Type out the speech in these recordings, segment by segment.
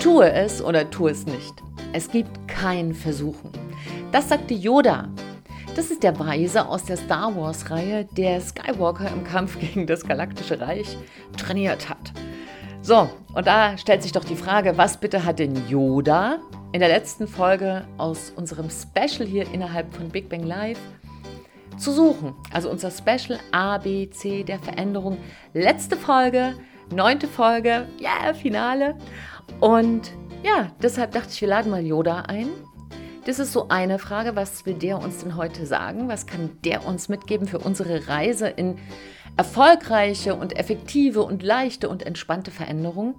Tue es oder tue es nicht. Es gibt kein Versuchen. Das sagte Yoda. Das ist der Weise aus der Star Wars-Reihe, der Skywalker im Kampf gegen das Galaktische Reich trainiert hat. So, und da stellt sich doch die Frage, was bitte hat denn Yoda in der letzten Folge aus unserem Special hier innerhalb von Big Bang Live zu suchen? Also unser Special A, B, C der Veränderung. Letzte Folge, neunte Folge, ja, yeah, Finale. Und ja, deshalb dachte ich, wir laden mal Yoda ein. Das ist so eine Frage, was will der uns denn heute sagen? Was kann der uns mitgeben für unsere Reise in erfolgreiche und effektive und leichte und entspannte Veränderung?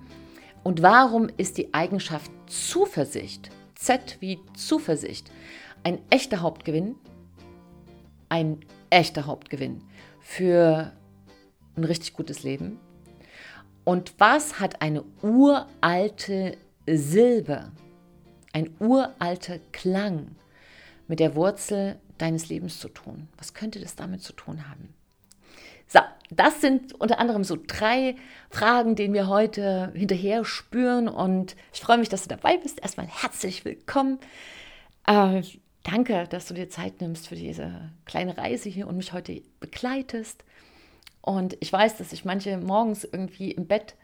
Und warum ist die Eigenschaft Zuversicht, Z wie Zuversicht, ein echter Hauptgewinn? Ein echter Hauptgewinn für ein richtig gutes Leben, und was hat eine uralte Silbe, ein uralter Klang mit der Wurzel deines Lebens zu tun? Was könnte das damit zu tun haben? So, das sind unter anderem so drei Fragen, denen wir heute hinterher spüren. Und ich freue mich, dass du dabei bist. Erstmal herzlich willkommen. Äh, danke, dass du dir Zeit nimmst für diese kleine Reise hier und mich heute begleitest. Und ich weiß, dass ich manche morgens irgendwie im Bett,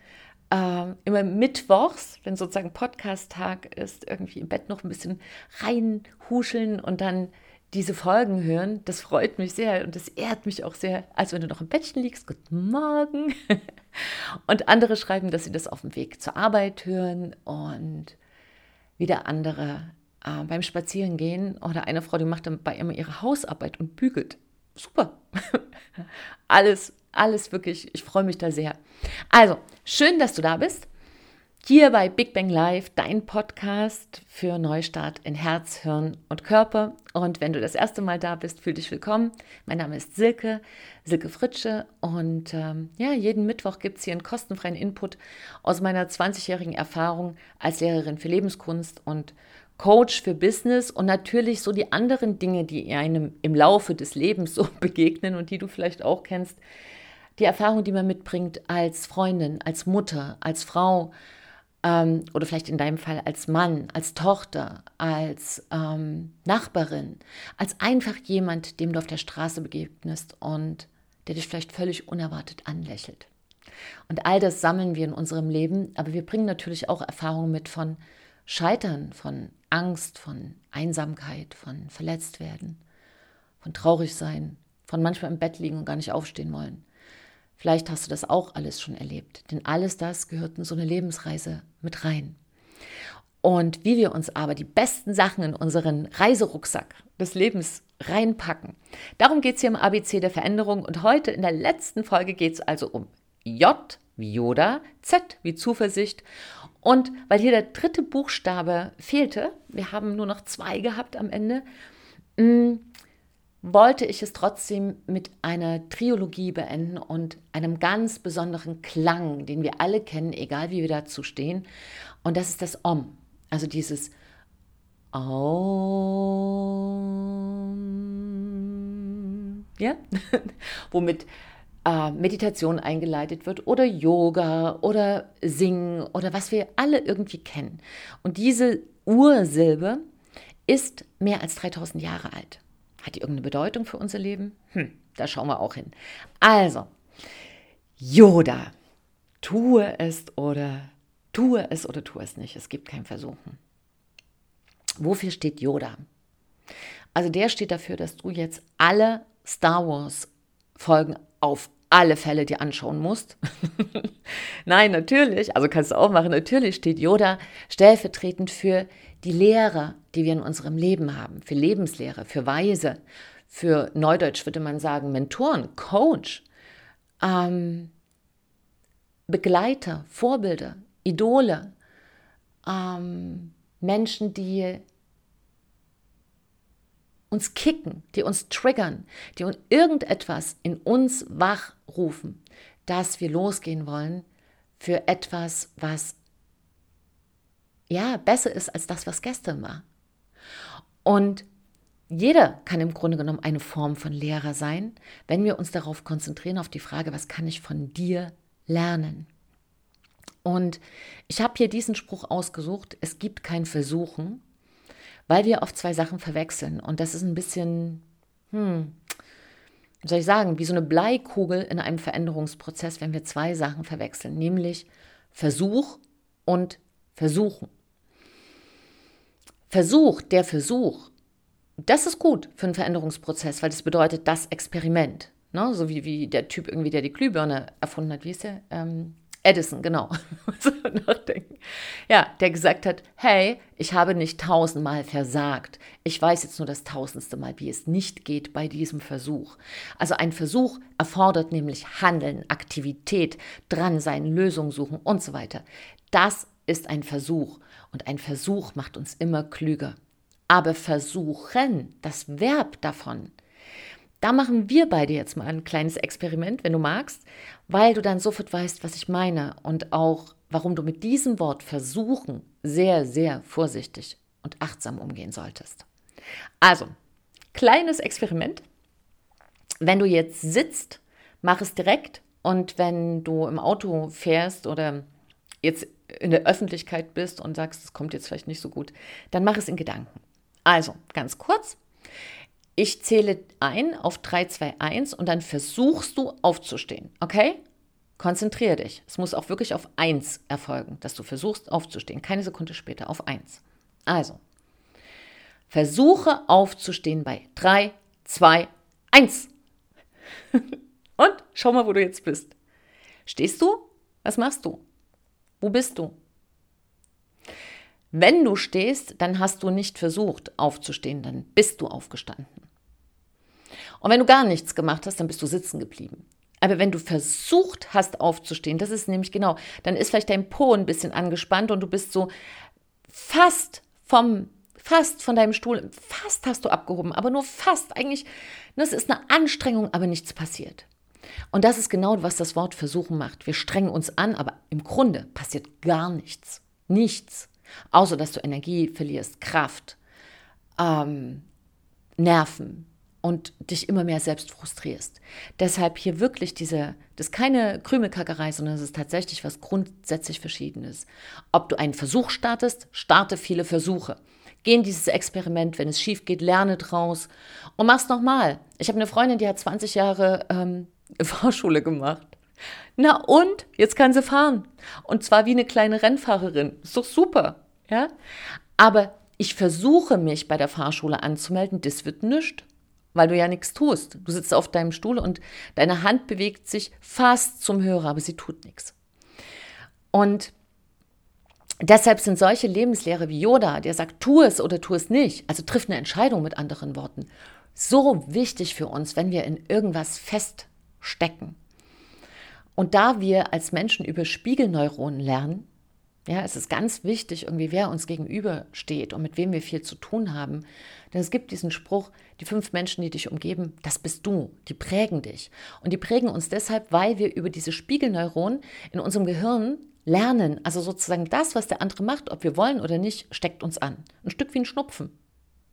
äh, immer mittwochs, wenn sozusagen Podcast-Tag ist, irgendwie im Bett noch ein bisschen reinhuscheln und dann diese Folgen hören. Das freut mich sehr und das ehrt mich auch sehr, als wenn du noch im Bettchen liegst. Guten Morgen. Und andere schreiben, dass sie das auf dem Weg zur Arbeit hören und wieder andere äh, beim Spazierengehen oder eine Frau, die macht dann bei immer ihre Hausarbeit und bügelt. Super. Alles alles wirklich, ich freue mich da sehr. Also, schön, dass du da bist. Hier bei Big Bang Live, dein Podcast für Neustart in Herz, Hirn und Körper. Und wenn du das erste Mal da bist, fühl dich willkommen. Mein Name ist Silke, Silke Fritsche. Und ähm, ja, jeden Mittwoch gibt es hier einen kostenfreien Input aus meiner 20-jährigen Erfahrung als Lehrerin für Lebenskunst und Coach für Business und natürlich so die anderen Dinge, die einem im Laufe des Lebens so begegnen und die du vielleicht auch kennst, die Erfahrung, die man mitbringt als Freundin, als Mutter, als Frau ähm, oder vielleicht in deinem Fall als Mann, als Tochter, als ähm, Nachbarin, als einfach jemand, dem du auf der Straße begegnest und der dich vielleicht völlig unerwartet anlächelt. Und all das sammeln wir in unserem Leben, aber wir bringen natürlich auch Erfahrungen mit von Scheitern, von Angst, von Einsamkeit, von Verletztwerden, von Traurigsein, von manchmal im Bett liegen und gar nicht aufstehen wollen. Vielleicht hast du das auch alles schon erlebt, denn alles das gehört in so eine Lebensreise mit rein. Und wie wir uns aber die besten Sachen in unseren Reiserucksack des Lebens reinpacken, darum geht es hier im ABC der Veränderung. Und heute in der letzten Folge geht es also um J wie Yoda, Z wie Zuversicht. Und weil hier der dritte Buchstabe fehlte, wir haben nur noch zwei gehabt am Ende, mm, wollte ich es trotzdem mit einer Triologie beenden und einem ganz besonderen Klang, den wir alle kennen, egal wie wir dazu stehen. Und das ist das Om, also dieses Om, ja, womit äh, Meditation eingeleitet wird oder Yoga oder Singen oder was wir alle irgendwie kennen. Und diese Ursilbe ist mehr als 3000 Jahre alt. Hat die irgendeine Bedeutung für unser Leben? Hm, da schauen wir auch hin. Also, Yoda, tue es oder tue es oder tue es nicht. Es gibt kein Versuchen. Wofür steht Yoda? Also der steht dafür, dass du jetzt alle Star Wars Folgen auf alle Fälle dir anschauen musst. Nein, natürlich, also kannst du auch machen, natürlich steht Yoda stellvertretend für die Lehre, die wir in unserem Leben haben, für Lebenslehre, für Weise, für Neudeutsch würde man sagen, Mentoren, Coach, ähm, Begleiter, Vorbilder, Idole, ähm, Menschen, die uns kicken, die uns triggern, die uns irgendetwas in uns wachrufen, dass wir losgehen wollen für etwas, was ja besser ist als das, was gestern war. Und jeder kann im Grunde genommen eine Form von Lehrer sein, wenn wir uns darauf konzentrieren, auf die Frage, was kann ich von dir lernen? Und ich habe hier diesen Spruch ausgesucht, es gibt kein Versuchen, weil wir oft zwei Sachen verwechseln. Und das ist ein bisschen, hm, wie soll ich sagen, wie so eine Bleikugel in einem Veränderungsprozess, wenn wir zwei Sachen verwechseln, nämlich Versuch und Versuchen. Versuch, der Versuch, das ist gut für einen Veränderungsprozess, weil das bedeutet das Experiment. Ne? So wie, wie der Typ irgendwie, der die Glühbirne erfunden hat, wie ist der? Ähm, Edison, genau. Ja, der gesagt hat, hey, ich habe nicht tausendmal versagt. Ich weiß jetzt nur das tausendste Mal, wie es nicht geht bei diesem Versuch. Also ein Versuch erfordert nämlich Handeln, Aktivität, dran sein, Lösungen suchen und so weiter. Das ist ein Versuch und ein Versuch macht uns immer klüger. Aber versuchen, das Verb davon, da machen wir beide jetzt mal ein kleines Experiment, wenn du magst, weil du dann sofort weißt, was ich meine und auch, warum du mit diesem Wort versuchen sehr, sehr vorsichtig und achtsam umgehen solltest. Also, kleines Experiment. Wenn du jetzt sitzt, mach es direkt und wenn du im Auto fährst oder jetzt in der Öffentlichkeit bist und sagst, es kommt jetzt vielleicht nicht so gut, dann mach es in Gedanken. Also, ganz kurz, ich zähle ein auf 3, 2, 1 und dann versuchst du aufzustehen. Okay? Konzentriere dich. Es muss auch wirklich auf 1 erfolgen, dass du versuchst aufzustehen. Keine Sekunde später auf 1. Also, versuche aufzustehen bei 3, 2, 1. Und schau mal, wo du jetzt bist. Stehst du? Was machst du? Wo bist du? Wenn du stehst, dann hast du nicht versucht aufzustehen, dann bist du aufgestanden. Und wenn du gar nichts gemacht hast, dann bist du sitzen geblieben. Aber wenn du versucht hast aufzustehen, das ist nämlich genau, dann ist vielleicht dein Po ein bisschen angespannt und du bist so fast vom fast von deinem Stuhl, fast hast du abgehoben, aber nur fast eigentlich, das ist eine Anstrengung, aber nichts passiert. Und das ist genau, was das Wort versuchen macht. Wir strengen uns an, aber im Grunde passiert gar nichts. Nichts. Außer dass du Energie verlierst, Kraft, ähm, Nerven, und dich immer mehr selbst frustrierst. Deshalb hier wirklich diese, das ist keine Krümelkackerei, sondern es ist tatsächlich was grundsätzlich Verschiedenes. Ob du einen Versuch startest, starte viele Versuche. Geh in dieses Experiment, wenn es schief geht, lerne draus und mach's nochmal. Ich habe eine Freundin, die hat 20 Jahre ähm, Fahrschule gemacht. Na und? Jetzt kann sie fahren. Und zwar wie eine kleine Rennfahrerin. Ist doch super. Ja? Aber ich versuche mich bei der Fahrschule anzumelden, das wird nichts weil du ja nichts tust. Du sitzt auf deinem Stuhl und deine Hand bewegt sich fast zum Hörer, aber sie tut nichts. Und deshalb sind solche Lebenslehre wie Yoda, der sagt, tu es oder tu es nicht, also triff eine Entscheidung mit anderen Worten, so wichtig für uns, wenn wir in irgendwas feststecken. Und da wir als Menschen über Spiegelneuronen lernen, ja, es ist ganz wichtig, irgendwie, wer uns gegenübersteht und mit wem wir viel zu tun haben. Denn es gibt diesen Spruch, die fünf Menschen, die dich umgeben, das bist du, die prägen dich. Und die prägen uns deshalb, weil wir über diese Spiegelneuronen in unserem Gehirn lernen. Also sozusagen das, was der andere macht, ob wir wollen oder nicht, steckt uns an. Ein Stück wie ein Schnupfen.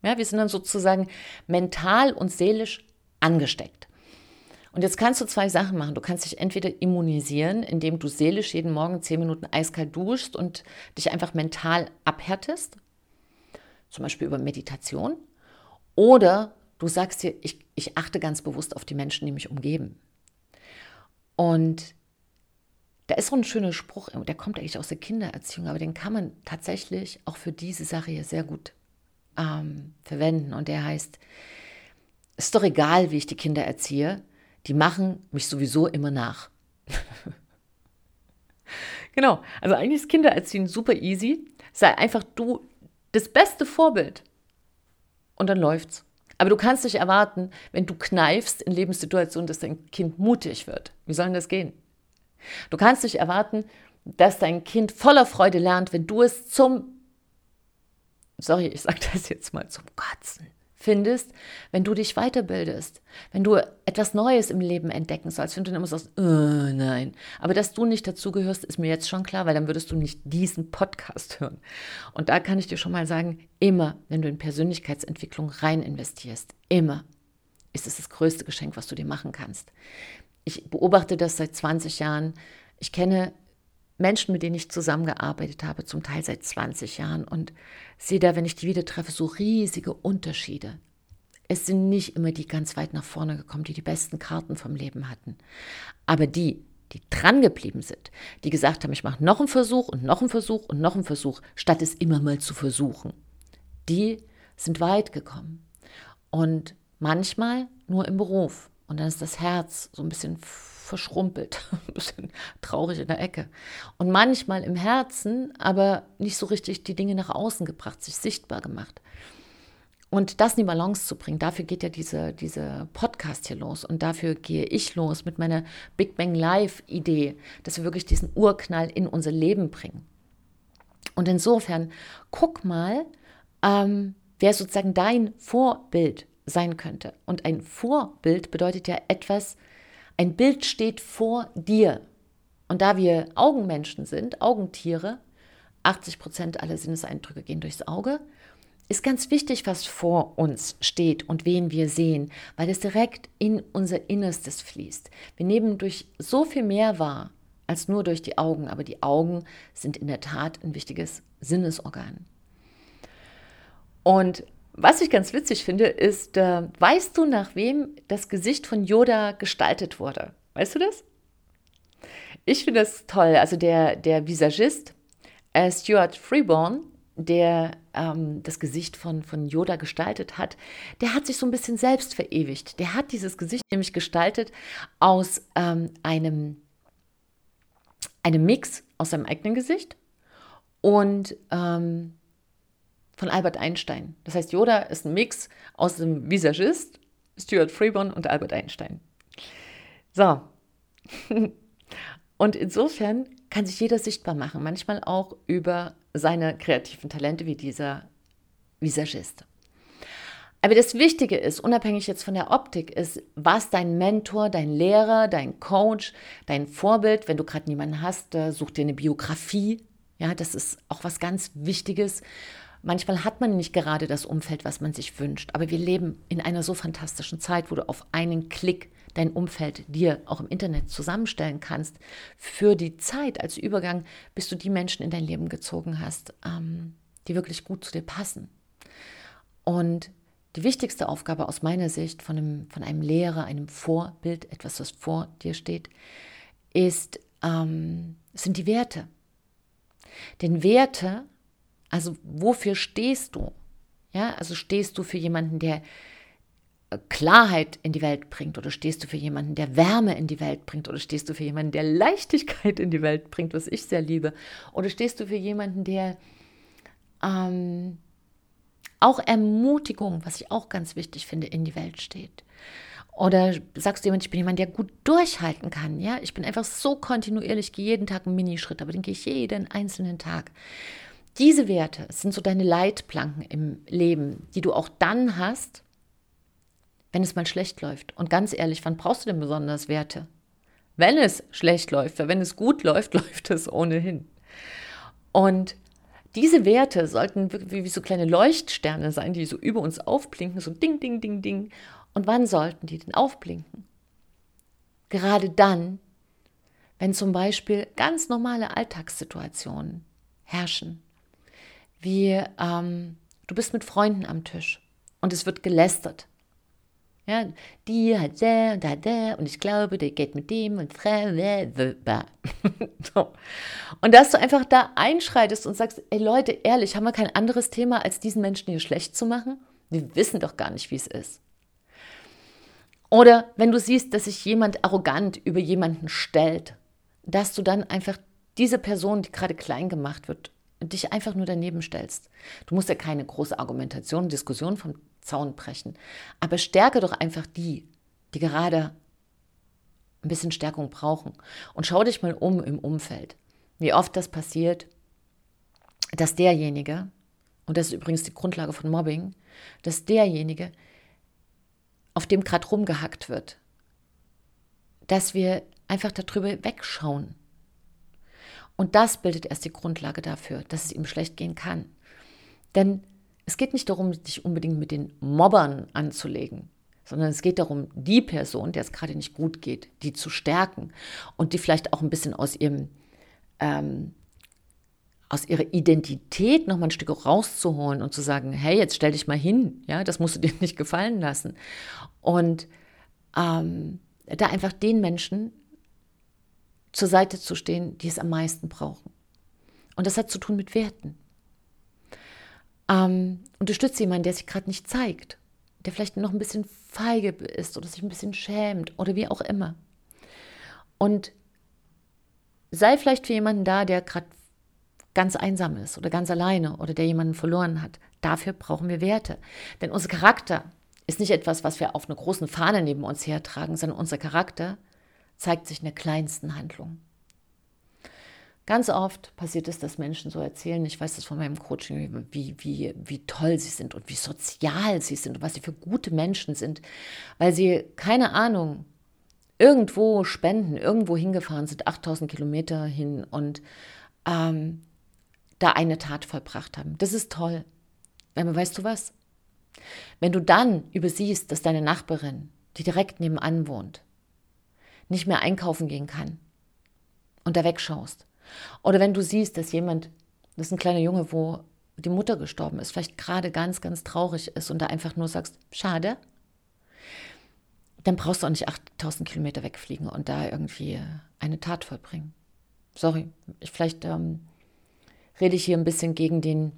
Ja, wir sind dann sozusagen mental und seelisch angesteckt. Und jetzt kannst du zwei Sachen machen. Du kannst dich entweder immunisieren, indem du seelisch jeden Morgen zehn Minuten eiskalt duschst und dich einfach mental abhärtest, zum Beispiel über Meditation. Oder du sagst dir, ich, ich achte ganz bewusst auf die Menschen, die mich umgeben. Und da ist so ein schöner Spruch, der kommt eigentlich aus der Kindererziehung, aber den kann man tatsächlich auch für diese Sache hier sehr gut ähm, verwenden. Und der heißt, es ist doch egal, wie ich die Kinder erziehe, die machen mich sowieso immer nach. genau, also eigentlich ist Kindererziehen super easy. Sei einfach du das beste Vorbild. Und dann läuft's. Aber du kannst nicht erwarten, wenn du kneifst in Lebenssituationen, dass dein Kind mutig wird. Wie soll denn das gehen? Du kannst nicht erwarten, dass dein Kind voller Freude lernt, wenn du es zum, sorry, ich sage das jetzt mal, zum Kotzen findest, wenn du dich weiterbildest, wenn du etwas Neues im Leben entdecken sollst, wenn du dann immer sagst, oh, nein. Aber dass du nicht dazugehörst, ist mir jetzt schon klar, weil dann würdest du nicht diesen Podcast hören. Und da kann ich dir schon mal sagen, immer, wenn du in Persönlichkeitsentwicklung rein investierst, immer ist es das größte Geschenk, was du dir machen kannst. Ich beobachte das seit 20 Jahren. Ich kenne Menschen, mit denen ich zusammengearbeitet habe, zum Teil seit 20 Jahren und sehe da, wenn ich die wieder treffe, so riesige Unterschiede. Es sind nicht immer die ganz weit nach vorne gekommen, die die besten Karten vom Leben hatten. Aber die, die dran geblieben sind, die gesagt haben, ich mache noch einen Versuch und noch einen Versuch und noch einen Versuch, statt es immer mal zu versuchen, die sind weit gekommen. Und manchmal nur im Beruf. Und dann ist das Herz so ein bisschen verschrumpelt, ein bisschen traurig in der Ecke. Und manchmal im Herzen, aber nicht so richtig die Dinge nach außen gebracht, sich sichtbar gemacht. Und das in die Balance zu bringen, dafür geht ja diese, diese Podcast hier los. Und dafür gehe ich los mit meiner Big Bang Live-Idee, dass wir wirklich diesen Urknall in unser Leben bringen. Und insofern, guck mal, ähm, wer sozusagen dein Vorbild sein könnte. Und ein Vorbild bedeutet ja etwas, ein Bild steht vor dir. Und da wir Augenmenschen sind, Augentiere, 80 Prozent aller Sinneseindrücke gehen durchs Auge, ist ganz wichtig, was vor uns steht und wen wir sehen, weil es direkt in unser Innerstes fließt. Wir nehmen durch so viel mehr wahr als nur durch die Augen, aber die Augen sind in der Tat ein wichtiges Sinnesorgan. Und was ich ganz witzig finde, ist, äh, weißt du, nach wem das Gesicht von Yoda gestaltet wurde? Weißt du das? Ich finde das toll. Also der, der Visagist äh, Stuart Freeborn, der ähm, das Gesicht von, von Yoda gestaltet hat, der hat sich so ein bisschen selbst verewigt. Der hat dieses Gesicht nämlich gestaltet aus ähm, einem, einem Mix aus seinem eigenen Gesicht und ähm, von Albert Einstein. Das heißt, Yoda ist ein Mix aus dem Visagist, Stuart Freeborn und Albert Einstein. So. Und insofern kann sich jeder sichtbar machen, manchmal auch über seine kreativen Talente wie dieser Visagist. Aber das Wichtige ist, unabhängig jetzt von der Optik, ist, was dein Mentor, dein Lehrer, dein Coach, dein Vorbild, wenn du gerade niemanden hast, such dir eine Biografie. Ja, das ist auch was ganz Wichtiges. Manchmal hat man nicht gerade das Umfeld, was man sich wünscht, aber wir leben in einer so fantastischen Zeit, wo du auf einen Klick dein Umfeld dir auch im Internet zusammenstellen kannst. Für die Zeit als Übergang, bis du die Menschen in dein Leben gezogen hast, ähm, die wirklich gut zu dir passen. Und die wichtigste Aufgabe aus meiner Sicht von einem, von einem Lehrer, einem Vorbild, etwas, was vor dir steht, ist, ähm, sind die Werte. Denn Werte also wofür stehst du? Ja, also stehst du für jemanden, der äh, Klarheit in die Welt bringt oder stehst du für jemanden, der Wärme in die Welt bringt oder stehst du für jemanden, der Leichtigkeit in die Welt bringt, was ich sehr liebe oder stehst du für jemanden, der ähm, auch Ermutigung, was ich auch ganz wichtig finde, in die Welt steht. Oder sagst du jemand, ich bin jemand, der gut durchhalten kann, ja? Ich bin einfach so kontinuierlich, gehe jeden Tag einen Minischritt, aber den gehe ich jeden einzelnen Tag. Diese Werte sind so deine Leitplanken im Leben, die du auch dann hast, wenn es mal schlecht läuft. Und ganz ehrlich, wann brauchst du denn besonders Werte? Wenn es schlecht läuft, weil wenn es gut läuft, läuft es ohnehin. Und diese Werte sollten wie, wie so kleine Leuchtsterne sein, die so über uns aufblinken, so ding, ding, ding, ding. Und wann sollten die denn aufblinken? Gerade dann, wenn zum Beispiel ganz normale Alltagssituationen herrschen wie ähm, du bist mit Freunden am Tisch und es wird gelästert. Ja, die hat der und hat der und ich glaube, der geht mit dem und so. Und dass du einfach da einschreitest und sagst, ey Leute, ehrlich, haben wir kein anderes Thema, als diesen Menschen hier schlecht zu machen? Wir wissen doch gar nicht, wie es ist. Oder wenn du siehst, dass sich jemand arrogant über jemanden stellt, dass du dann einfach diese Person, die gerade klein gemacht wird, dich einfach nur daneben stellst. Du musst ja keine große Argumentation, Diskussion vom Zaun brechen, aber stärke doch einfach die, die gerade ein bisschen Stärkung brauchen. Und schau dich mal um im Umfeld. Wie oft das passiert, dass derjenige, und das ist übrigens die Grundlage von Mobbing, dass derjenige, auf dem gerade rumgehackt wird, dass wir einfach darüber wegschauen und das bildet erst die Grundlage dafür, dass es ihm schlecht gehen kann. Denn es geht nicht darum, dich unbedingt mit den Mobbern anzulegen, sondern es geht darum, die Person, der es gerade nicht gut geht, die zu stärken und die vielleicht auch ein bisschen aus ihrem ähm, aus ihrer Identität noch mal ein Stück rauszuholen und zu sagen, hey, jetzt stell dich mal hin, ja, das musst du dir nicht gefallen lassen. Und ähm, da einfach den Menschen zur Seite zu stehen, die es am meisten brauchen. Und das hat zu tun mit Werten. Ähm, unterstütze jemanden, der sich gerade nicht zeigt, der vielleicht noch ein bisschen feige ist oder sich ein bisschen schämt oder wie auch immer. Und sei vielleicht für jemanden da, der gerade ganz einsam ist oder ganz alleine oder der jemanden verloren hat. Dafür brauchen wir Werte. Denn unser Charakter ist nicht etwas, was wir auf einer großen Fahne neben uns hertragen, sondern unser Charakter zeigt sich in der kleinsten Handlung. Ganz oft passiert es, dass Menschen so erzählen, ich weiß das von meinem Coaching, wie, wie, wie toll sie sind und wie sozial sie sind und was sie für gute Menschen sind, weil sie, keine Ahnung, irgendwo spenden, irgendwo hingefahren sind, 8000 Kilometer hin und ähm, da eine Tat vollbracht haben. Das ist toll. Aber weißt du was? Wenn du dann übersiehst, dass deine Nachbarin, die direkt nebenan wohnt, nicht mehr einkaufen gehen kann und da wegschaust, oder wenn du siehst, dass jemand, das ist ein kleiner Junge, wo die Mutter gestorben ist, vielleicht gerade ganz, ganz traurig ist und da einfach nur sagst, schade, dann brauchst du auch nicht 8000 Kilometer wegfliegen und da irgendwie eine Tat vollbringen. Sorry, ich, vielleicht ähm, rede ich hier ein bisschen gegen den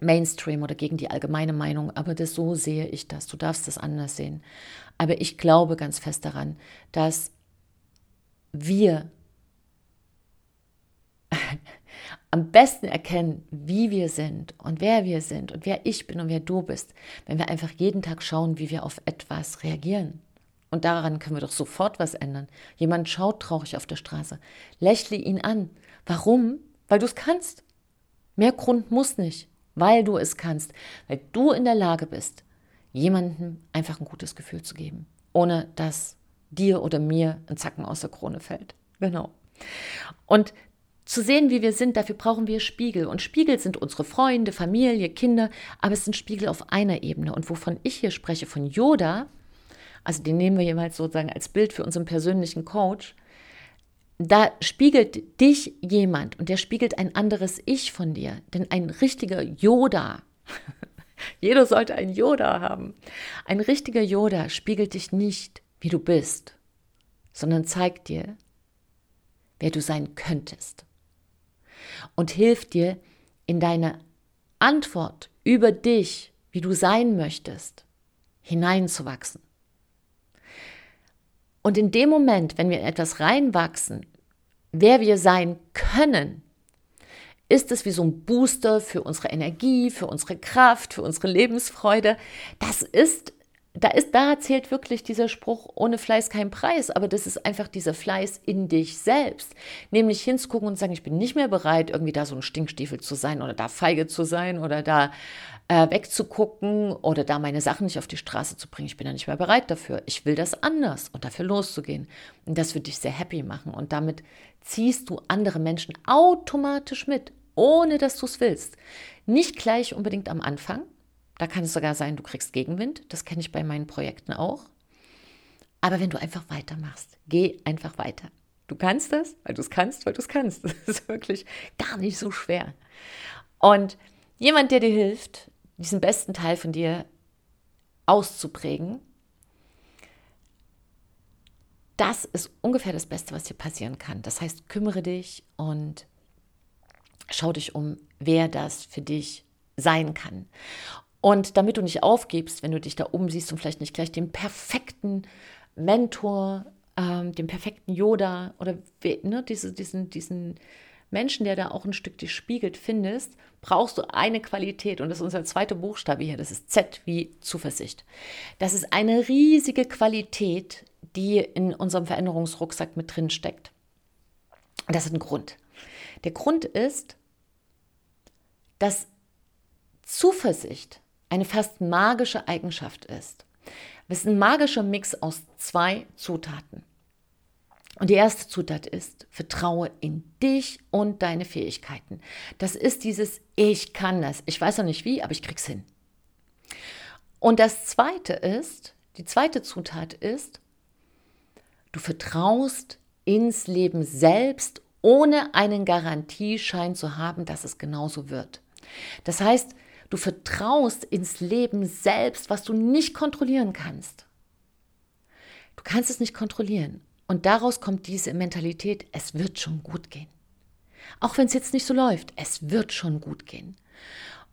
Mainstream oder gegen die allgemeine Meinung, aber das so sehe ich das. Du darfst das anders sehen. Aber ich glaube ganz fest daran, dass wir am besten erkennen, wie wir sind und wer wir sind und wer ich bin und wer du bist, wenn wir einfach jeden Tag schauen, wie wir auf etwas reagieren. Und daran können wir doch sofort was ändern. Jemand schaut traurig auf der Straße. Lächle ihn an. Warum? Weil du es kannst. Mehr Grund muss nicht, weil du es kannst, weil du in der Lage bist, jemandem einfach ein gutes Gefühl zu geben, ohne dass dir oder mir ein Zacken aus der Krone fällt. Genau. Und zu sehen, wie wir sind, dafür brauchen wir Spiegel. Und Spiegel sind unsere Freunde, Familie, Kinder, aber es sind Spiegel auf einer Ebene. Und wovon ich hier spreche, von Yoda, also den nehmen wir jemals sozusagen als Bild für unseren persönlichen Coach, da spiegelt dich jemand und der spiegelt ein anderes Ich von dir. Denn ein richtiger Yoda, jeder sollte einen Yoda haben, ein richtiger Yoda spiegelt dich nicht, wie du bist, sondern zeigt dir, wer du sein könntest. Und hilft dir in deine Antwort über dich, wie du sein möchtest, hineinzuwachsen. Und in dem Moment, wenn wir in etwas reinwachsen, wer wir sein können, ist es wie so ein Booster für unsere Energie, für unsere Kraft, für unsere Lebensfreude. Das ist, da ist, da zählt wirklich dieser Spruch, ohne Fleiß kein Preis, aber das ist einfach dieser Fleiß in dich selbst. Nämlich hinzugucken und sagen, ich bin nicht mehr bereit, irgendwie da so ein Stinkstiefel zu sein oder da feige zu sein oder da äh, wegzugucken oder da meine Sachen nicht auf die Straße zu bringen. Ich bin da nicht mehr bereit dafür. Ich will das anders und dafür loszugehen. Und das wird dich sehr happy machen. Und damit ziehst du andere Menschen automatisch mit, ohne dass du es willst. Nicht gleich unbedingt am Anfang. Da kann es sogar sein, du kriegst Gegenwind. Das kenne ich bei meinen Projekten auch. Aber wenn du einfach weitermachst, geh einfach weiter. Du kannst das, weil du es kannst, weil du es kannst. Das ist wirklich gar nicht so schwer. Und jemand, der dir hilft, diesen besten Teil von dir auszuprägen, das ist ungefähr das Beste, was dir passieren kann. Das heißt, kümmere dich und schau dich um, wer das für dich sein kann. Und damit du nicht aufgibst, wenn du dich da umsiehst und vielleicht nicht gleich den perfekten Mentor, ähm, den perfekten Yoda oder ne, diese, diesen, diesen Menschen, der da auch ein Stück dich spiegelt, findest, brauchst du eine Qualität und das ist unser zweiter Buchstabe hier, das ist Z wie Zuversicht. Das ist eine riesige Qualität, die in unserem Veränderungsrucksack mit drin steckt. Und das ist ein Grund. Der Grund ist, dass Zuversicht eine fast magische Eigenschaft ist. Es ist ein magischer Mix aus zwei Zutaten. Und die erste Zutat ist, vertraue in dich und deine Fähigkeiten. Das ist dieses, ich kann das. Ich weiß noch nicht wie, aber ich krieg's hin. Und das zweite ist, die zweite Zutat ist, du vertraust ins Leben selbst ohne einen Garantieschein zu haben, dass es genauso wird. Das heißt, du vertraust ins Leben selbst, was du nicht kontrollieren kannst. Du kannst es nicht kontrollieren. Und daraus kommt diese Mentalität, es wird schon gut gehen. Auch wenn es jetzt nicht so läuft, es wird schon gut gehen.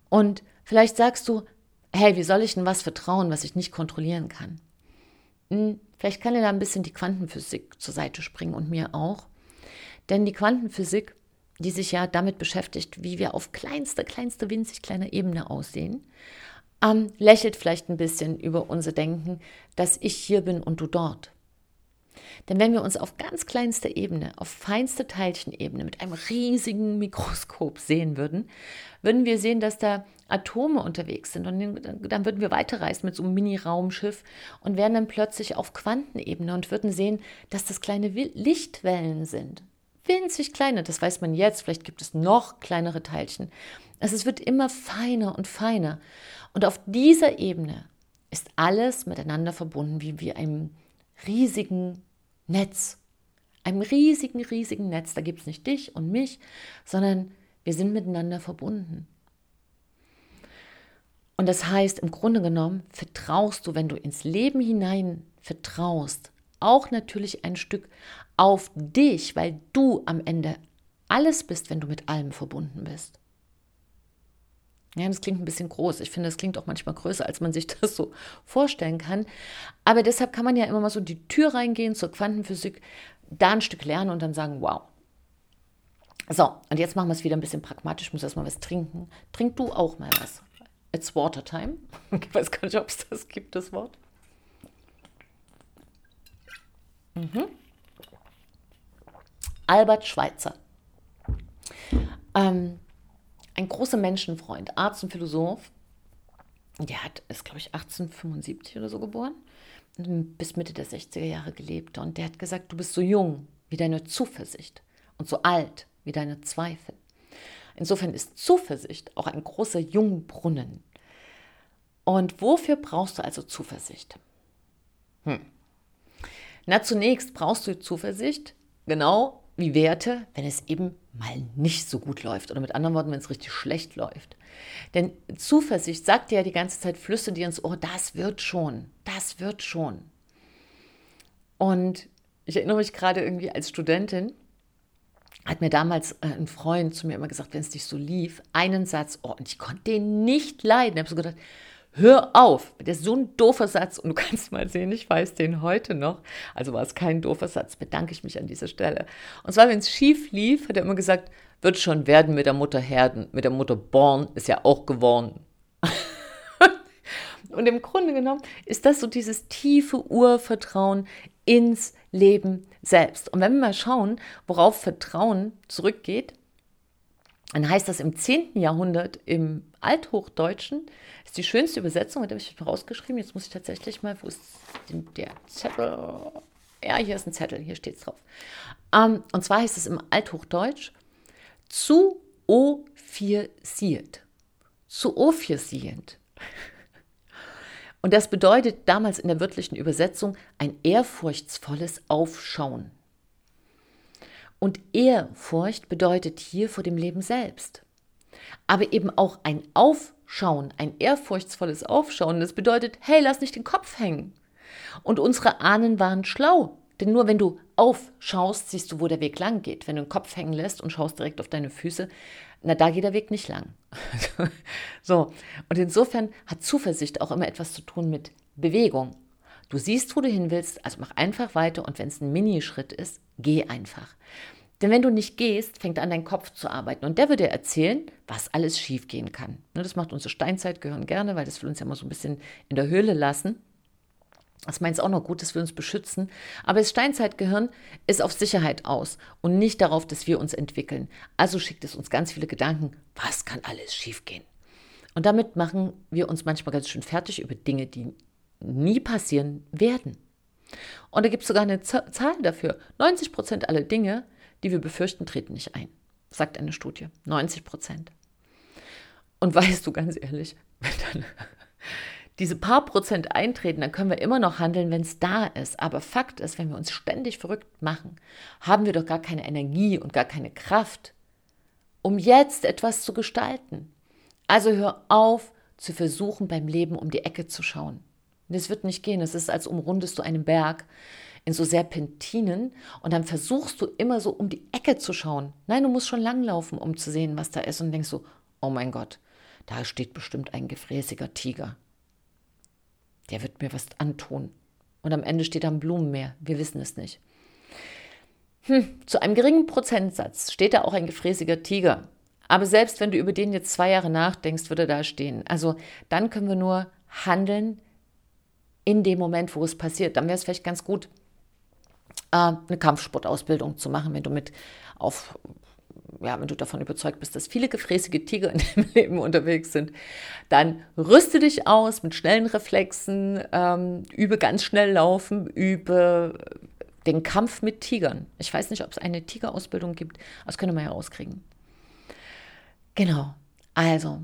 Und vielleicht sagst du, hey, wie soll ich denn was vertrauen, was ich nicht kontrollieren kann? Hm, vielleicht kann dir da ein bisschen die Quantenphysik zur Seite springen und mir auch. Denn die Quantenphysik, die sich ja damit beschäftigt, wie wir auf kleinste, kleinste, winzig kleiner Ebene aussehen, ähm, lächelt vielleicht ein bisschen über unser Denken, dass ich hier bin und du dort. Denn wenn wir uns auf ganz kleinster Ebene, auf feinste Teilchenebene mit einem riesigen Mikroskop sehen würden, würden wir sehen, dass da Atome unterwegs sind. Und dann würden wir weiterreisen mit so einem Mini-Raumschiff und wären dann plötzlich auf Quantenebene und würden sehen, dass das kleine Lichtwellen sind. Winzig kleine, das weiß man jetzt, vielleicht gibt es noch kleinere Teilchen. Also es wird immer feiner und feiner. Und auf dieser Ebene ist alles miteinander verbunden, wie, wie einem riesigen Netz. Einem riesigen, riesigen Netz. Da gibt es nicht dich und mich, sondern wir sind miteinander verbunden. Und das heißt, im Grunde genommen vertraust du, wenn du ins Leben hinein vertraust, auch natürlich ein Stück auf dich, weil du am Ende alles bist, wenn du mit allem verbunden bist. Ja, das klingt ein bisschen groß. Ich finde, das klingt auch manchmal größer, als man sich das so vorstellen kann. Aber deshalb kann man ja immer mal so die Tür reingehen zur Quantenphysik, da ein Stück lernen und dann sagen, wow. So, und jetzt machen wir es wieder ein bisschen pragmatisch. Ich muss erstmal was trinken. Trink du auch mal was. It's water time. Ich weiß gar nicht, ob es das gibt, das Wort. Mhm. Albert Schweitzer. Ähm, ein großer Menschenfreund, Arzt und Philosoph. Der hat, ist, glaube ich, 1875 oder so geboren, bis Mitte der 60er Jahre gelebt. Und der hat gesagt, du bist so jung wie deine Zuversicht und so alt wie deine Zweifel. Insofern ist Zuversicht auch ein großer Jungbrunnen. Und wofür brauchst du also Zuversicht? Hm. Na, zunächst brauchst du Zuversicht, genau wie Werte, wenn es eben mal nicht so gut läuft oder mit anderen Worten, wenn es richtig schlecht läuft. Denn Zuversicht sagt dir ja die ganze Zeit, flüsse dir ins Ohr, das wird schon, das wird schon. Und ich erinnere mich gerade irgendwie als Studentin, hat mir damals äh, ein Freund zu mir immer gesagt, wenn es nicht so lief, einen Satz, oh, und ich konnte den nicht leiden. Ich habe so gedacht, Hör auf, das ist so ein doofer Satz und du kannst mal sehen, ich weiß den heute noch. Also war es kein doofer Satz, bedanke ich mich an dieser Stelle. Und zwar, wenn es schief lief, hat er immer gesagt, wird schon werden mit der Mutter Herden, mit der Mutter Born ist ja auch geworden. und im Grunde genommen ist das so dieses tiefe Urvertrauen ins Leben selbst. Und wenn wir mal schauen, worauf Vertrauen zurückgeht, dann heißt das im 10. Jahrhundert im Althochdeutschen, ist die schönste Übersetzung, da habe ich rausgeschrieben, jetzt muss ich tatsächlich mal, wo ist der Zettel? Ja, hier ist ein Zettel, hier steht es drauf. Ähm, und zwar heißt es im Althochdeutsch zu ophirsiert. Zu ophirsiert. Und das bedeutet damals in der wörtlichen Übersetzung ein ehrfurchtsvolles Aufschauen. Und Ehrfurcht bedeutet hier vor dem Leben selbst. Aber eben auch ein Aufschauen, ein ehrfurchtsvolles Aufschauen. Das bedeutet, hey, lass nicht den Kopf hängen. Und unsere Ahnen waren schlau. Denn nur wenn du aufschaust, siehst du, wo der Weg lang geht. Wenn du den Kopf hängen lässt und schaust direkt auf deine Füße, na, da geht der Weg nicht lang. so. Und insofern hat Zuversicht auch immer etwas zu tun mit Bewegung. Du siehst, wo du hin willst, also mach einfach weiter und wenn es ein Minischritt ist, geh einfach. Denn wenn du nicht gehst, fängt an dein Kopf zu arbeiten und der wird dir erzählen, was alles schiefgehen kann. Ne, das macht unser Steinzeitgehirn gerne, weil das will uns ja immer so ein bisschen in der Höhle lassen. Das meint es auch noch gut, dass wir uns beschützen. Aber das Steinzeitgehirn ist auf Sicherheit aus und nicht darauf, dass wir uns entwickeln. Also schickt es uns ganz viele Gedanken, was kann alles schiefgehen? Und damit machen wir uns manchmal ganz schön fertig über Dinge, die nie passieren werden. Und da gibt es sogar eine Zahl dafür. 90 Prozent aller Dinge, die wir befürchten, treten nicht ein, sagt eine Studie. 90 Prozent. Und weißt du ganz ehrlich, wenn dann diese paar Prozent eintreten, dann können wir immer noch handeln, wenn es da ist. Aber Fakt ist, wenn wir uns ständig verrückt machen, haben wir doch gar keine Energie und gar keine Kraft, um jetzt etwas zu gestalten. Also hör auf zu versuchen, beim Leben um die Ecke zu schauen. Das wird nicht gehen. Es ist, als umrundest du einen Berg in so Serpentinen und dann versuchst du immer so um die Ecke zu schauen. Nein, du musst schon langlaufen, um zu sehen, was da ist und denkst so, oh mein Gott, da steht bestimmt ein gefräßiger Tiger der wird mir was antun. Und am Ende steht da ein Blumenmeer. Wir wissen es nicht. Hm, zu einem geringen Prozentsatz steht da auch ein gefräßiger Tiger. Aber selbst wenn du über den jetzt zwei Jahre nachdenkst, würde er da stehen. Also dann können wir nur handeln in dem Moment, wo es passiert. Dann wäre es vielleicht ganz gut, äh, eine Kampfsportausbildung zu machen, wenn du mit auf ja, wenn du davon überzeugt bist, dass viele gefräßige Tiger in deinem Leben unterwegs sind, dann rüste dich aus mit schnellen Reflexen, ähm, übe ganz schnell laufen, übe den Kampf mit Tigern. Ich weiß nicht, ob es eine Tigerausbildung gibt, das könnte man ja rauskriegen. Genau, also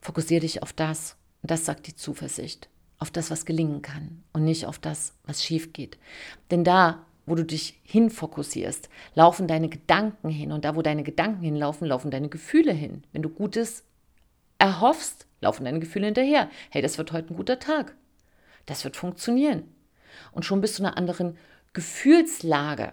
fokussiere dich auf das. Das sagt die Zuversicht. Auf das, was gelingen kann und nicht auf das, was schief geht. Denn da wo du dich hinfokussierst, laufen deine Gedanken hin. Und da, wo deine Gedanken hinlaufen, laufen deine Gefühle hin. Wenn du Gutes erhoffst, laufen deine Gefühle hinterher. Hey, das wird heute ein guter Tag. Das wird funktionieren. Und schon bist du in einer anderen Gefühlslage.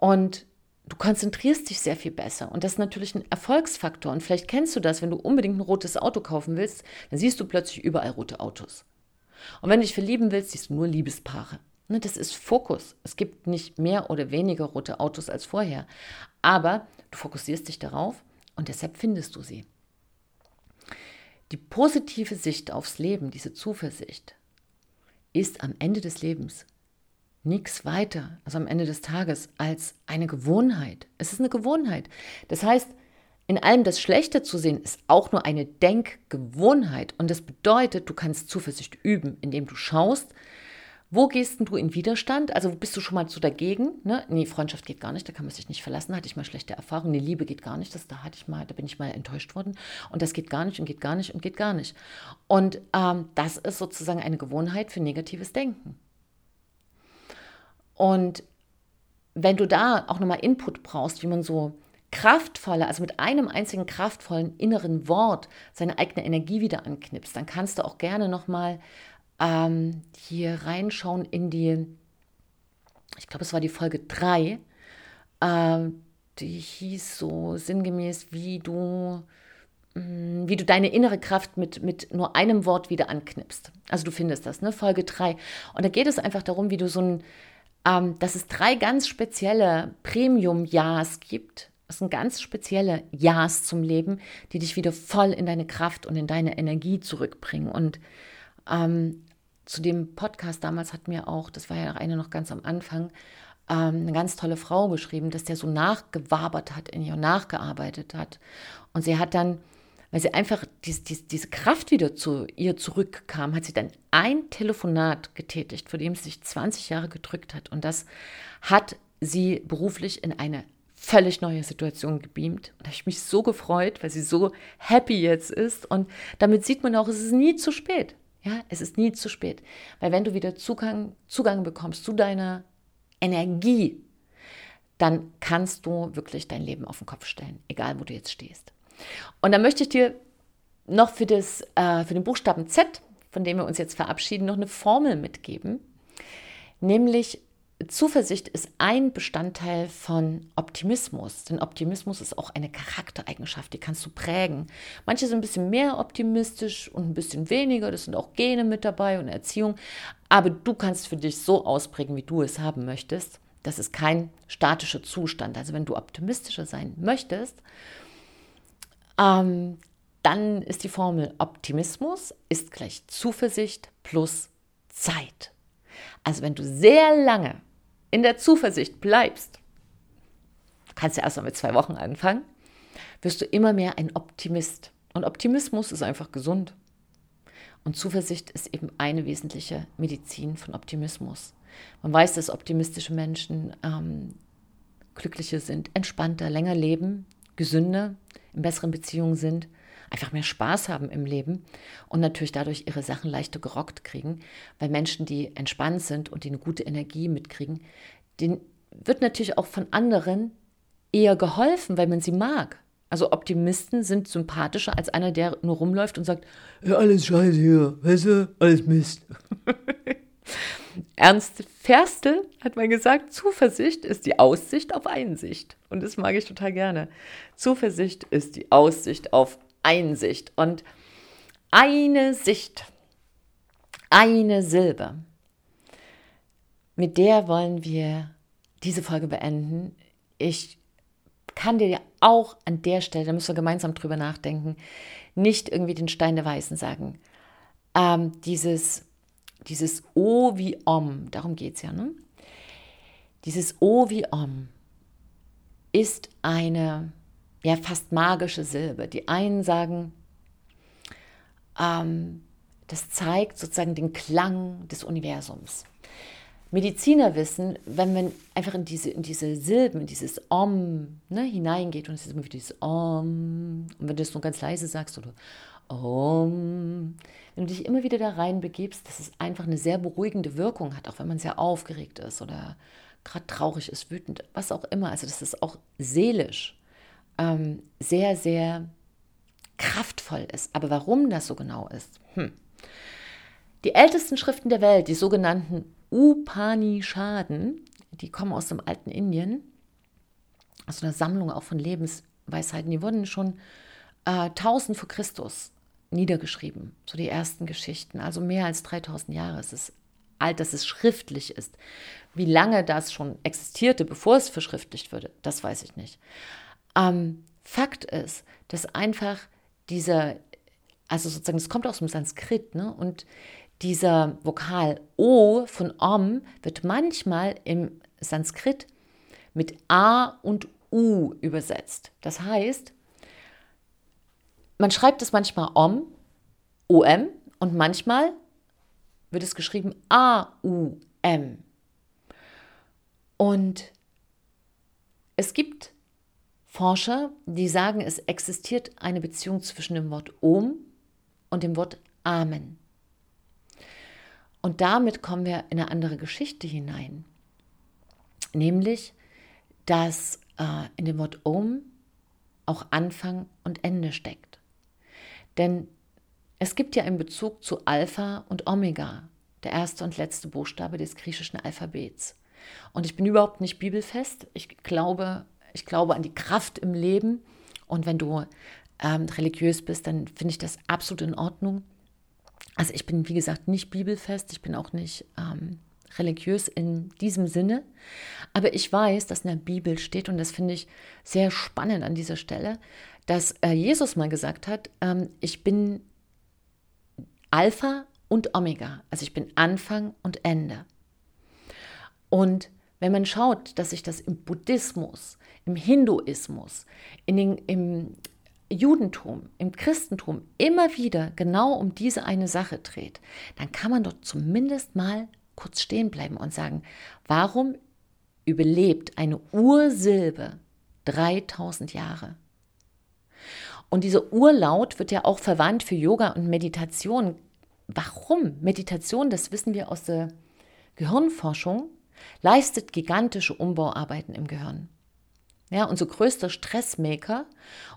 Und du konzentrierst dich sehr viel besser. Und das ist natürlich ein Erfolgsfaktor. Und vielleicht kennst du das, wenn du unbedingt ein rotes Auto kaufen willst, dann siehst du plötzlich überall rote Autos. Und wenn du dich verlieben willst, siehst du nur Liebespaare. Ne, das ist Fokus. Es gibt nicht mehr oder weniger rote Autos als vorher. Aber du fokussierst dich darauf und deshalb findest du sie. Die positive Sicht aufs Leben, diese Zuversicht, ist am Ende des Lebens nichts weiter, also am Ende des Tages, als eine Gewohnheit. Es ist eine Gewohnheit. Das heißt, in allem das Schlechte zu sehen, ist auch nur eine Denkgewohnheit. Und das bedeutet, du kannst Zuversicht üben, indem du schaust, wo gehst du in Widerstand? Also bist du schon mal so dagegen? Ne? Nee, Freundschaft geht gar nicht, da kann man sich nicht verlassen, hatte ich mal schlechte Erfahrungen. Nee, Liebe geht gar nicht, das, da hatte ich mal, da bin ich mal enttäuscht worden. Und das geht gar nicht und geht gar nicht und geht gar nicht. Und ähm, das ist sozusagen eine Gewohnheit für negatives Denken. Und wenn du da auch nochmal Input brauchst, wie man so kraftvolle, also mit einem einzigen kraftvollen inneren Wort seine eigene Energie wieder anknipst, dann kannst du auch gerne nochmal ähm, hier reinschauen in die, ich glaube, es war die Folge 3, ähm, die hieß so sinngemäß, wie du, mm, wie du deine innere Kraft mit, mit nur einem Wort wieder anknipst. Also du findest das, ne? Folge 3. Und da geht es einfach darum, wie du so ein, ähm, dass es drei ganz spezielle Premium-Ja's gibt. Das sind ganz spezielle Ja's zum Leben, die dich wieder voll in deine Kraft und in deine Energie zurückbringen. Und ähm, zu dem Podcast damals hat mir auch, das war ja eine noch ganz am Anfang, ähm, eine ganz tolle Frau geschrieben, dass der so nachgewabert hat in ihr nachgearbeitet hat. Und sie hat dann, weil sie einfach dies, dies, diese Kraft wieder zu ihr zurückkam, hat sie dann ein Telefonat getätigt, vor dem sie sich 20 Jahre gedrückt hat. Und das hat sie beruflich in eine völlig neue Situation gebeamt. Und da habe ich mich so gefreut, weil sie so happy jetzt ist. Und damit sieht man auch, es ist nie zu spät. Ja, es ist nie zu spät. Weil wenn du wieder Zugang, Zugang bekommst zu deiner Energie, dann kannst du wirklich dein Leben auf den Kopf stellen, egal wo du jetzt stehst. Und dann möchte ich dir noch für, das, äh, für den Buchstaben Z, von dem wir uns jetzt verabschieden, noch eine Formel mitgeben. Nämlich Zuversicht ist ein Bestandteil von Optimismus, denn Optimismus ist auch eine Charaktereigenschaft, die kannst du prägen. Manche sind ein bisschen mehr optimistisch und ein bisschen weniger, das sind auch Gene mit dabei und Erziehung, aber du kannst für dich so ausprägen, wie du es haben möchtest. Das ist kein statischer Zustand. Also wenn du optimistischer sein möchtest, ähm, dann ist die Formel Optimismus ist gleich Zuversicht plus Zeit. Also wenn du sehr lange in der Zuversicht bleibst, kannst du erst mal mit zwei Wochen anfangen, wirst du immer mehr ein Optimist. Und Optimismus ist einfach gesund. Und Zuversicht ist eben eine wesentliche Medizin von Optimismus. Man weiß, dass optimistische Menschen ähm, glücklicher sind, entspannter, länger leben, gesünder, in besseren Beziehungen sind, einfach mehr Spaß haben im Leben und natürlich dadurch ihre Sachen leichter gerockt kriegen, weil Menschen, die entspannt sind und die eine gute Energie mitkriegen, denen wird natürlich auch von anderen eher geholfen, weil man sie mag. Also Optimisten sind sympathischer als einer, der nur rumläuft und sagt, ja, alles scheiße hier, weißt du, alles Mist. Ernst Ferstel hat mal gesagt, Zuversicht ist die Aussicht auf Einsicht. Und das mag ich total gerne. Zuversicht ist die Aussicht auf Einsicht. Und eine Sicht, eine Silbe, mit der wollen wir diese Folge beenden. Ich kann dir auch an der Stelle, da müssen wir gemeinsam drüber nachdenken, nicht irgendwie den Stein der Weißen sagen. Ähm, dieses, dieses O wie Om, darum geht es ja, ne? Dieses O wie Om ist eine ja fast magische Silbe. Die einen sagen, ähm, das zeigt sozusagen den Klang des Universums. Mediziner wissen, wenn man einfach in diese, in diese Silben, in dieses Om ne, hineingeht und es ist immer wieder dieses Om, und wenn du das nur ganz leise sagst oder Om, wenn du dich immer wieder da rein begibst, dass es einfach eine sehr beruhigende Wirkung hat, auch wenn man sehr aufgeregt ist oder gerade traurig ist, wütend, was auch immer. Also dass es auch seelisch ähm, sehr, sehr kraftvoll ist. Aber warum das so genau ist? Hm. Die ältesten Schriften der Welt, die sogenannten Upanishaden, die kommen aus dem alten Indien, aus einer Sammlung auch von Lebensweisheiten, die wurden schon äh, 1000 vor Christus niedergeschrieben, so die ersten Geschichten, also mehr als 3000 Jahre. Es ist alt, dass es schriftlich ist. Wie lange das schon existierte, bevor es verschriftlicht wurde, das weiß ich nicht. Ähm, Fakt ist, dass einfach dieser, also sozusagen, es kommt aus dem Sanskrit, ne? Und dieser Vokal O von Om wird manchmal im Sanskrit mit A und U übersetzt. Das heißt, man schreibt es manchmal Om, OM und manchmal wird es geschrieben A-U-M. Und es gibt Forscher, die sagen, es existiert eine Beziehung zwischen dem Wort Om und dem Wort Amen. Und damit kommen wir in eine andere Geschichte hinein. Nämlich, dass äh, in dem Wort Om auch Anfang und Ende steckt. Denn es gibt ja einen Bezug zu Alpha und Omega, der erste und letzte Buchstabe des griechischen Alphabets. Und ich bin überhaupt nicht bibelfest. Ich glaube, ich glaube an die Kraft im Leben. Und wenn du ähm, religiös bist, dann finde ich das absolut in Ordnung. Also ich bin, wie gesagt, nicht bibelfest, ich bin auch nicht ähm, religiös in diesem Sinne, aber ich weiß, dass in der Bibel steht, und das finde ich sehr spannend an dieser Stelle, dass äh, Jesus mal gesagt hat, ähm, ich bin Alpha und Omega, also ich bin Anfang und Ende. Und wenn man schaut, dass sich das im Buddhismus, im Hinduismus, in den, im Judentum, im Christentum immer wieder genau um diese eine Sache dreht, dann kann man dort zumindest mal kurz stehen bleiben und sagen, warum überlebt eine Ursilbe 3000 Jahre? Und dieser Urlaut wird ja auch verwandt für Yoga und Meditation. Warum? Meditation, das wissen wir aus der Gehirnforschung, leistet gigantische Umbauarbeiten im Gehirn. Ja, unser größter Stressmaker,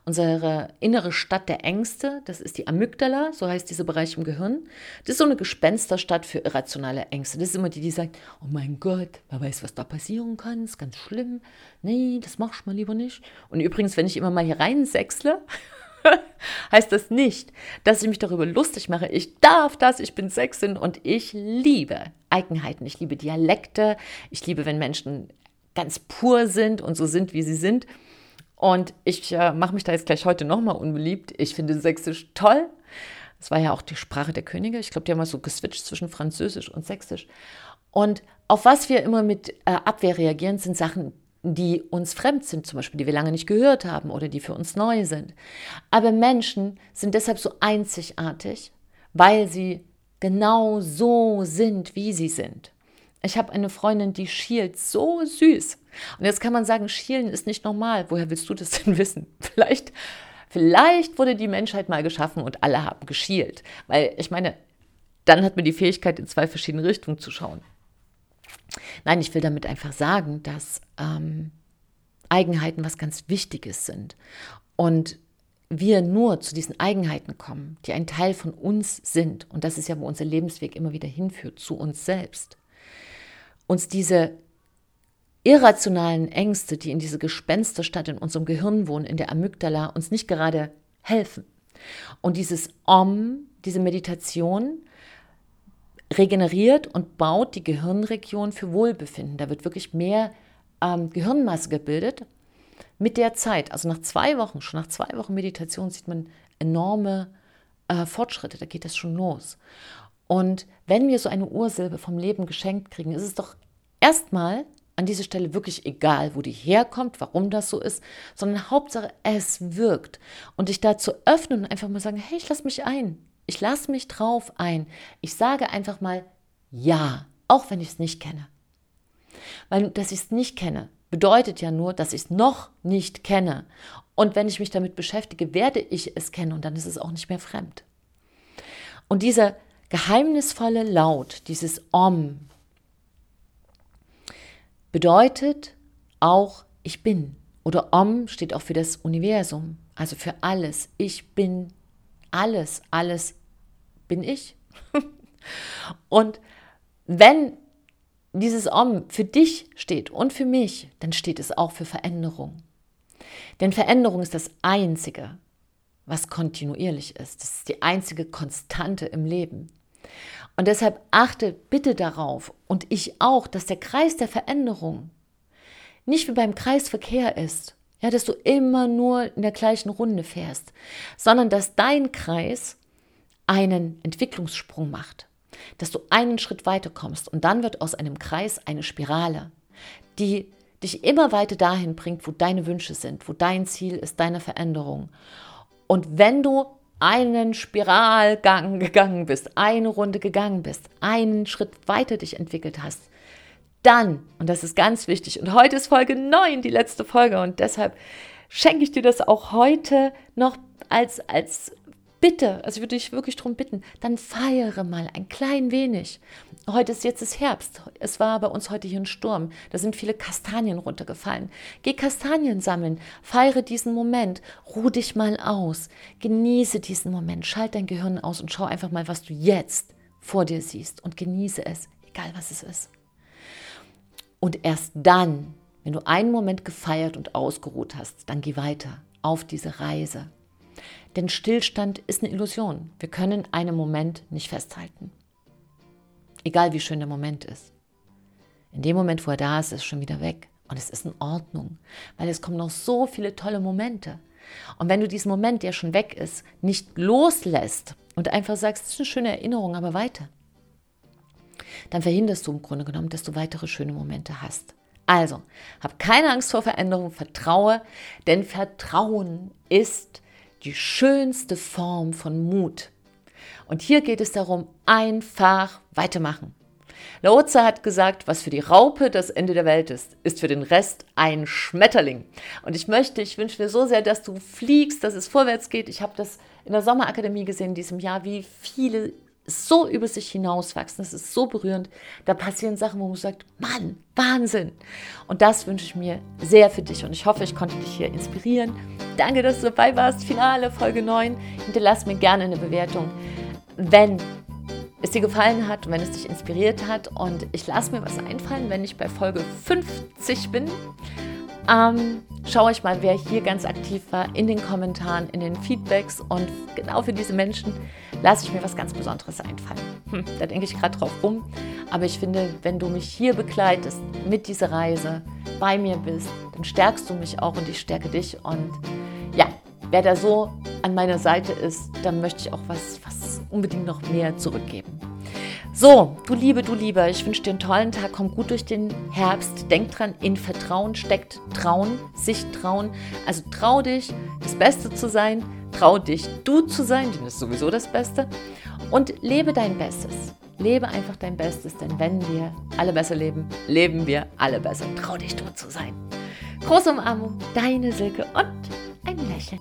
unsere innere Stadt der Ängste, das ist die Amygdala, so heißt dieser Bereich im Gehirn. Das ist so eine Gespensterstadt für irrationale Ängste. Das ist immer die, die sagt, oh mein Gott, wer weiß, was da passieren kann, ist ganz schlimm. Nee, das machst du mal lieber nicht. Und übrigens, wenn ich immer mal hier rein sechsle, heißt das nicht, dass ich mich darüber lustig mache. Ich darf das, ich bin Sechsin und ich liebe Eigenheiten, ich liebe Dialekte, ich liebe, wenn Menschen ganz pur sind und so sind, wie sie sind. Und ich äh, mache mich da jetzt gleich heute nochmal unbeliebt. Ich finde Sächsisch toll. Das war ja auch die Sprache der Könige. Ich glaube, die haben mal so geswitcht zwischen Französisch und Sächsisch. Und auf was wir immer mit äh, Abwehr reagieren, sind Sachen, die uns fremd sind, zum Beispiel, die wir lange nicht gehört haben oder die für uns neu sind. Aber Menschen sind deshalb so einzigartig, weil sie genau so sind, wie sie sind. Ich habe eine Freundin, die schielt so süß. Und jetzt kann man sagen, schielen ist nicht normal. Woher willst du das denn wissen? Vielleicht, Vielleicht wurde die Menschheit mal geschaffen und alle haben geschielt. Weil ich meine, dann hat man die Fähigkeit, in zwei verschiedene Richtungen zu schauen. Nein, ich will damit einfach sagen, dass ähm, Eigenheiten was ganz Wichtiges sind. Und wir nur zu diesen Eigenheiten kommen, die ein Teil von uns sind, und das ist ja, wo unser Lebensweg immer wieder hinführt, zu uns selbst, uns diese irrationalen Ängste, die in diese Gespensterstadt in unserem Gehirn wohnen, in der Amygdala, uns nicht gerade helfen. Und dieses Om, diese Meditation, regeneriert und baut die Gehirnregion für Wohlbefinden. Da wird wirklich mehr ähm, Gehirnmasse gebildet mit der Zeit. Also nach zwei Wochen, schon nach zwei Wochen Meditation sieht man enorme äh, Fortschritte. Da geht das schon los. Und wenn wir so eine Ursilbe vom Leben geschenkt kriegen, ist es doch erstmal an dieser Stelle wirklich egal, wo die herkommt, warum das so ist, sondern Hauptsache, es wirkt. Und dich dazu öffnen und einfach mal sagen, hey, ich lasse mich ein. Ich lasse mich drauf ein. Ich sage einfach mal ja, auch wenn ich es nicht kenne. Weil, dass ich es nicht kenne, bedeutet ja nur, dass ich es noch nicht kenne. Und wenn ich mich damit beschäftige, werde ich es kennen und dann ist es auch nicht mehr fremd. Und dieser geheimnisvolle Laut, dieses Om, bedeutet auch ich bin. Oder Om steht auch für das Universum, also für alles. Ich bin alles, alles bin ich. und wenn dieses Om für dich steht und für mich, dann steht es auch für Veränderung. Denn Veränderung ist das Einzige, was kontinuierlich ist. Das ist die einzige Konstante im Leben. Und deshalb achte bitte darauf und ich auch, dass der Kreis der Veränderung nicht wie beim Kreisverkehr ist, ja, dass du immer nur in der gleichen Runde fährst, sondern dass dein Kreis einen Entwicklungssprung macht, dass du einen Schritt weiter kommst und dann wird aus einem Kreis eine Spirale, die dich immer weiter dahin bringt, wo deine Wünsche sind, wo dein Ziel ist, deine Veränderung. Und wenn du einen Spiralgang gegangen bist, eine Runde gegangen bist, einen Schritt weiter dich entwickelt hast, dann, und das ist ganz wichtig, und heute ist Folge 9, die letzte Folge, und deshalb schenke ich dir das auch heute noch als, als bitte, also ich würde dich wirklich darum bitten, dann feiere mal ein klein wenig. Heute ist jetzt ist Herbst. Es war bei uns heute hier ein Sturm. Da sind viele Kastanien runtergefallen. Geh Kastanien sammeln. Feiere diesen Moment. Ruh dich mal aus. Genieße diesen Moment. Schalt dein Gehirn aus und schau einfach mal, was du jetzt vor dir siehst und genieße es, egal was es ist. Und erst dann, wenn du einen Moment gefeiert und ausgeruht hast, dann geh weiter auf diese Reise. Denn Stillstand ist eine Illusion. Wir können einen Moment nicht festhalten. Egal wie schön der Moment ist. In dem Moment, wo er da ist, ist es schon wieder weg. Und es ist in Ordnung, weil es kommen noch so viele tolle Momente. Und wenn du diesen Moment, der schon weg ist, nicht loslässt und einfach sagst, das ist eine schöne Erinnerung, aber weiter, dann verhinderst du im Grunde genommen, dass du weitere schöne Momente hast. Also, hab keine Angst vor Veränderung, vertraue, denn Vertrauen ist die schönste Form von Mut. Und hier geht es darum, einfach weitermachen. Laoze hat gesagt, was für die Raupe das Ende der Welt ist, ist für den Rest ein Schmetterling. Und ich möchte, ich wünsche mir so sehr, dass du fliegst, dass es vorwärts geht. Ich habe das in der Sommerakademie gesehen in diesem Jahr, wie viele so über sich hinauswachsen. Das ist so berührend. Da passieren Sachen, wo man sagt, Mann, Wahnsinn. Und das wünsche ich mir sehr für dich. Und ich hoffe, ich konnte dich hier inspirieren. Danke, dass du dabei warst. Finale, Folge 9. Hinterlass mir gerne eine Bewertung, wenn es dir gefallen hat und wenn es dich inspiriert hat. Und ich lasse mir was einfallen, wenn ich bei Folge 50 bin. Ähm, schau euch mal, wer hier ganz aktiv war in den Kommentaren, in den Feedbacks. Und genau für diese Menschen lasse ich mir was ganz Besonderes einfallen. Hm, da denke ich gerade drauf rum. Aber ich finde, wenn du mich hier begleitest mit dieser Reise, bei mir bist, dann stärkst du mich auch und ich stärke dich. Und ja, wer da so an meiner Seite ist, dann möchte ich auch was, was unbedingt noch mehr zurückgeben. So, du Liebe, du Lieber, ich wünsche dir einen tollen Tag, komm gut durch den Herbst. Denk dran, in Vertrauen steckt Trauen, sich trauen. Also trau dich, das Beste zu sein, trau dich, du zu sein, denn das ist sowieso das Beste. Und lebe dein Bestes. Lebe einfach dein Bestes, denn wenn wir alle besser leben, leben wir alle besser. Trau dich, du zu sein. Große Umarmung, deine Silke und ein Lächeln.